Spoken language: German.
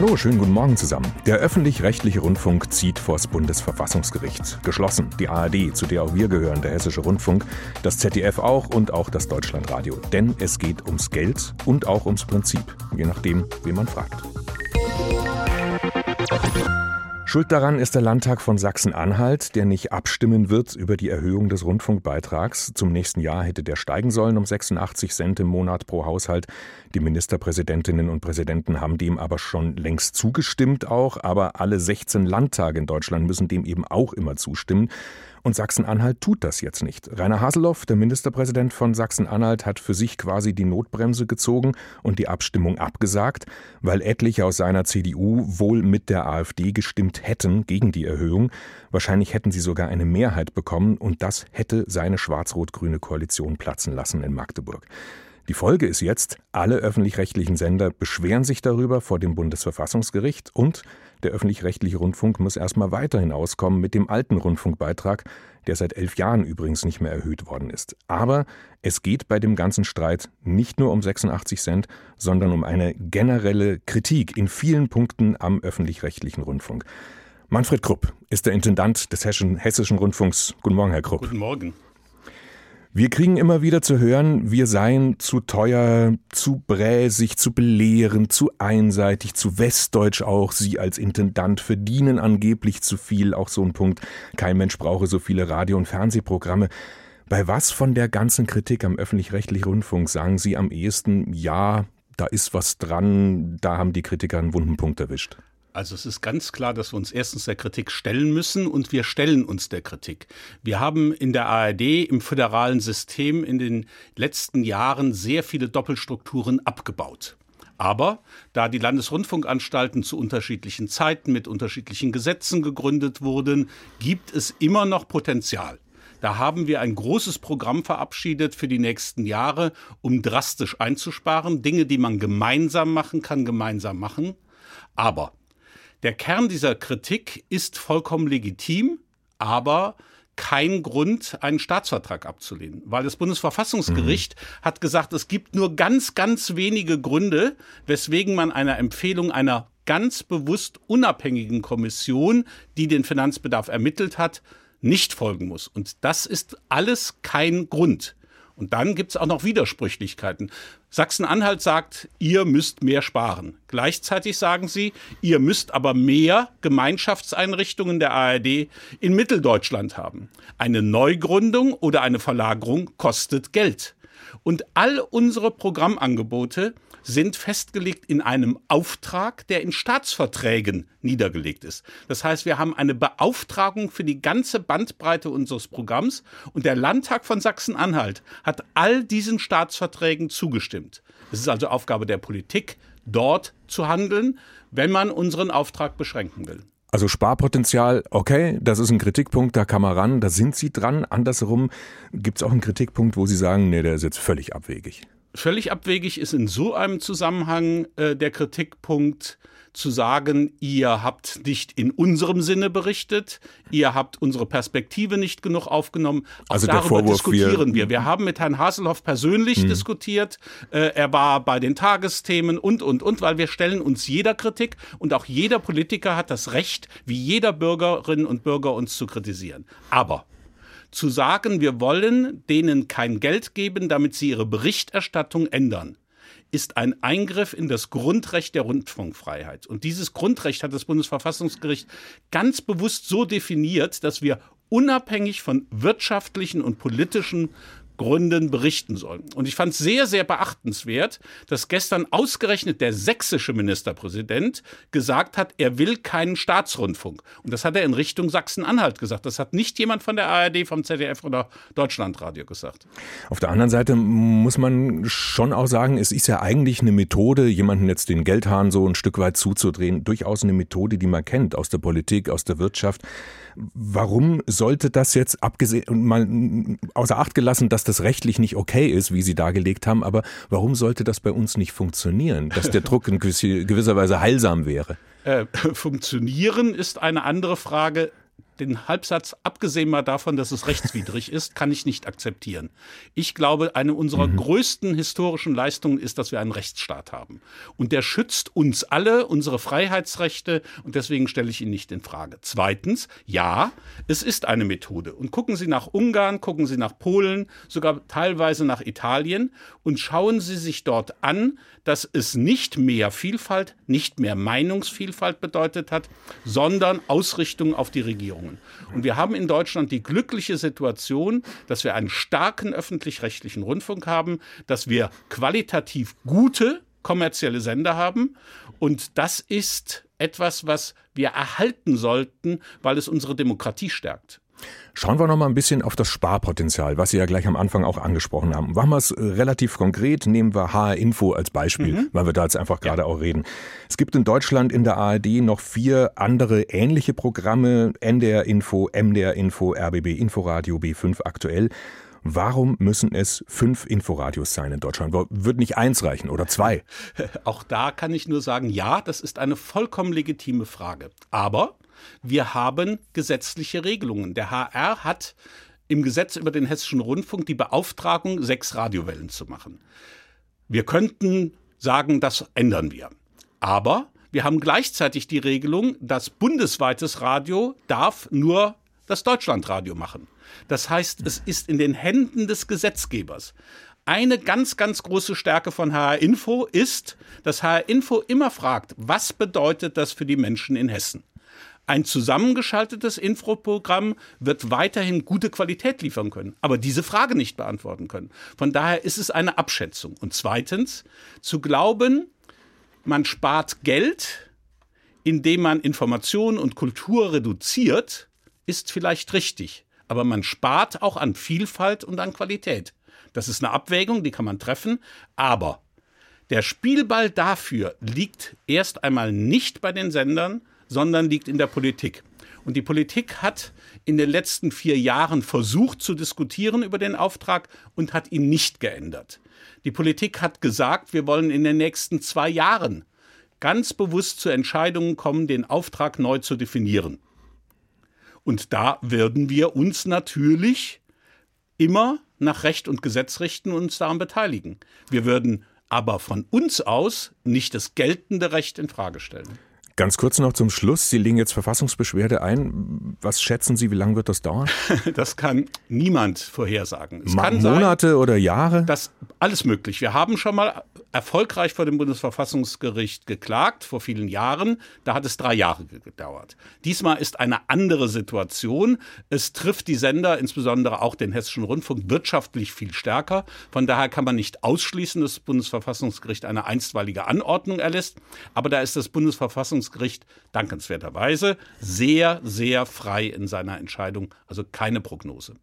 Hallo, schönen guten Morgen zusammen. Der öffentlich-rechtliche Rundfunk zieht vors Bundesverfassungsgericht. Geschlossen. Die ARD, zu der auch wir gehören, der Hessische Rundfunk, das ZDF auch und auch das Deutschlandradio. Denn es geht ums Geld und auch ums Prinzip. Je nachdem, wen man fragt. Schuld daran ist der Landtag von Sachsen-Anhalt, der nicht abstimmen wird über die Erhöhung des Rundfunkbeitrags. Zum nächsten Jahr hätte der steigen sollen um 86 Cent im Monat pro Haushalt. Die Ministerpräsidentinnen und Präsidenten haben dem aber schon längst zugestimmt auch, aber alle 16 Landtage in Deutschland müssen dem eben auch immer zustimmen. Und Sachsen-Anhalt tut das jetzt nicht. Rainer Haseloff, der Ministerpräsident von Sachsen-Anhalt, hat für sich quasi die Notbremse gezogen und die Abstimmung abgesagt, weil etliche aus seiner CDU wohl mit der AfD gestimmt hätten gegen die Erhöhung. Wahrscheinlich hätten sie sogar eine Mehrheit bekommen und das hätte seine schwarz-rot-grüne Koalition platzen lassen in Magdeburg. Die Folge ist jetzt, alle öffentlich-rechtlichen Sender beschweren sich darüber vor dem Bundesverfassungsgericht und der öffentlich-rechtliche Rundfunk muss erstmal weiterhin auskommen mit dem alten Rundfunkbeitrag, der seit elf Jahren übrigens nicht mehr erhöht worden ist. Aber es geht bei dem ganzen Streit nicht nur um 86 Cent, sondern um eine generelle Kritik in vielen Punkten am öffentlich-rechtlichen Rundfunk. Manfred Krupp ist der Intendant des Hessischen Rundfunks. Guten Morgen, Herr Krupp. Guten Morgen. Wir kriegen immer wieder zu hören, wir seien zu teuer, zu bräsig, zu belehrend, zu einseitig, zu westdeutsch auch. Sie als Intendant verdienen angeblich zu viel, auch so ein Punkt. Kein Mensch brauche so viele Radio- und Fernsehprogramme. Bei was von der ganzen Kritik am öffentlich-rechtlichen Rundfunk sagen Sie am ehesten, ja, da ist was dran, da haben die Kritiker einen wunden Punkt erwischt? Also es ist ganz klar, dass wir uns erstens der Kritik stellen müssen und wir stellen uns der Kritik. Wir haben in der ARD im föderalen System in den letzten Jahren sehr viele Doppelstrukturen abgebaut. Aber da die Landesrundfunkanstalten zu unterschiedlichen Zeiten mit unterschiedlichen Gesetzen gegründet wurden, gibt es immer noch Potenzial. Da haben wir ein großes Programm verabschiedet für die nächsten Jahre, um drastisch einzusparen. Dinge, die man gemeinsam machen kann, gemeinsam machen. Aber der Kern dieser Kritik ist vollkommen legitim, aber kein Grund, einen Staatsvertrag abzulehnen, weil das Bundesverfassungsgericht mhm. hat gesagt, es gibt nur ganz, ganz wenige Gründe, weswegen man einer Empfehlung einer ganz bewusst unabhängigen Kommission, die den Finanzbedarf ermittelt hat, nicht folgen muss. Und das ist alles kein Grund. Und dann gibt es auch noch Widersprüchlichkeiten. Sachsen-Anhalt sagt, ihr müsst mehr sparen. Gleichzeitig sagen sie, ihr müsst aber mehr Gemeinschaftseinrichtungen der ARD in Mitteldeutschland haben. Eine Neugründung oder eine Verlagerung kostet Geld. Und all unsere Programmangebote sind festgelegt in einem Auftrag, der in Staatsverträgen niedergelegt ist. Das heißt, wir haben eine Beauftragung für die ganze Bandbreite unseres Programms und der Landtag von Sachsen-Anhalt hat all diesen Staatsverträgen zugestimmt. Es ist also Aufgabe der Politik, dort zu handeln, wenn man unseren Auftrag beschränken will. Also Sparpotenzial, okay, das ist ein Kritikpunkt, da kann man ran, da sind Sie dran. Andersherum gibt es auch einen Kritikpunkt, wo Sie sagen, nee, der ist jetzt völlig abwegig. Völlig abwegig ist in so einem Zusammenhang äh, der Kritikpunkt zu sagen, ihr habt nicht in unserem Sinne berichtet, ihr habt unsere Perspektive nicht genug aufgenommen. Auch also darüber Vorwurf, diskutieren wir, wir. Wir haben mit Herrn Haselhoff persönlich hm. diskutiert. Äh, er war bei den Tagesthemen und, und, und, weil wir stellen uns jeder Kritik und auch jeder Politiker hat das Recht, wie jeder Bürgerin und Bürger uns zu kritisieren. Aber zu sagen, wir wollen denen kein Geld geben, damit sie ihre Berichterstattung ändern, ist ein Eingriff in das Grundrecht der Rundfunkfreiheit. Und dieses Grundrecht hat das Bundesverfassungsgericht ganz bewusst so definiert, dass wir unabhängig von wirtschaftlichen und politischen Gründen berichten sollen. Und ich fand es sehr, sehr beachtenswert, dass gestern ausgerechnet der sächsische Ministerpräsident gesagt hat, er will keinen Staatsrundfunk. Und das hat er in Richtung Sachsen-Anhalt gesagt. Das hat nicht jemand von der ARD, vom ZDF oder Deutschlandradio gesagt. Auf der anderen Seite muss man schon auch sagen, es ist ja eigentlich eine Methode, jemanden jetzt den Geldhahn so ein Stück weit zuzudrehen, durchaus eine Methode, die man kennt aus der Politik, aus der Wirtschaft. Warum sollte das jetzt abgesehen mal außer Acht gelassen, dass das rechtlich nicht okay ist, wie Sie dargelegt haben, aber warum sollte das bei uns nicht funktionieren, dass der Druck in gewisser Weise heilsam wäre? Äh, funktionieren ist eine andere Frage. Den Halbsatz, abgesehen mal davon, dass es rechtswidrig ist, kann ich nicht akzeptieren. Ich glaube, eine unserer mhm. größten historischen Leistungen ist, dass wir einen Rechtsstaat haben. Und der schützt uns alle, unsere Freiheitsrechte, und deswegen stelle ich ihn nicht in Frage. Zweitens, ja, es ist eine Methode. Und gucken Sie nach Ungarn, gucken Sie nach Polen, sogar teilweise nach Italien und schauen Sie sich dort an, dass es nicht mehr Vielfalt, nicht mehr Meinungsvielfalt bedeutet hat, sondern Ausrichtung auf die Regierungen. Und wir haben in Deutschland die glückliche Situation, dass wir einen starken öffentlich-rechtlichen Rundfunk haben, dass wir qualitativ gute kommerzielle Sender haben. Und das ist etwas, was wir erhalten sollten, weil es unsere Demokratie stärkt. Schauen wir noch mal ein bisschen auf das Sparpotenzial, was Sie ja gleich am Anfang auch angesprochen haben. Machen wir es äh, relativ konkret, nehmen wir HR Info als Beispiel, mhm. weil wir da jetzt einfach gerade ja. auch reden. Es gibt in Deutschland in der ARD noch vier andere ähnliche Programme, NDR Info, MDR Info, RBB Inforadio, B5 aktuell. Warum müssen es fünf Inforadios sein in Deutschland? Wird nicht eins reichen oder zwei? Auch da kann ich nur sagen, ja, das ist eine vollkommen legitime Frage. Aber wir haben gesetzliche Regelungen. Der HR hat im Gesetz über den hessischen Rundfunk die Beauftragung, sechs Radiowellen zu machen. Wir könnten sagen, das ändern wir. Aber wir haben gleichzeitig die Regelung, dass bundesweites Radio darf nur das Deutschlandradio machen. Das heißt, es ist in den Händen des Gesetzgebers. Eine ganz, ganz große Stärke von HR Info ist, dass HR Info immer fragt, was bedeutet das für die Menschen in Hessen? Ein zusammengeschaltetes Infoprogramm wird weiterhin gute Qualität liefern können, aber diese Frage nicht beantworten können. Von daher ist es eine Abschätzung. Und zweitens, zu glauben, man spart Geld, indem man Information und Kultur reduziert, ist vielleicht richtig. Aber man spart auch an Vielfalt und an Qualität. Das ist eine Abwägung, die kann man treffen. Aber der Spielball dafür liegt erst einmal nicht bei den Sendern, sondern liegt in der Politik. Und die Politik hat in den letzten vier Jahren versucht zu diskutieren über den Auftrag und hat ihn nicht geändert. Die Politik hat gesagt, wir wollen in den nächsten zwei Jahren ganz bewusst zu Entscheidungen kommen, den Auftrag neu zu definieren. Und da würden wir uns natürlich immer nach Recht und Gesetz richten und uns daran beteiligen. Wir würden aber von uns aus nicht das geltende Recht in Frage stellen. Ganz kurz noch zum Schluss. Sie legen jetzt Verfassungsbeschwerde ein. Was schätzen Sie, wie lange wird das dauern? Das kann niemand vorhersagen. Es kann Monate sein, oder Jahre? Das alles möglich. Wir haben schon mal erfolgreich vor dem Bundesverfassungsgericht geklagt vor vielen Jahren. Da hat es drei Jahre gedauert. Diesmal ist eine andere Situation. Es trifft die Sender, insbesondere auch den Hessischen Rundfunk, wirtschaftlich viel stärker. Von daher kann man nicht ausschließen, dass das Bundesverfassungsgericht eine einstweilige Anordnung erlässt. Aber da ist das Bundesverfassungsgericht dankenswerterweise sehr, sehr frei in seiner Entscheidung. Also keine Prognose.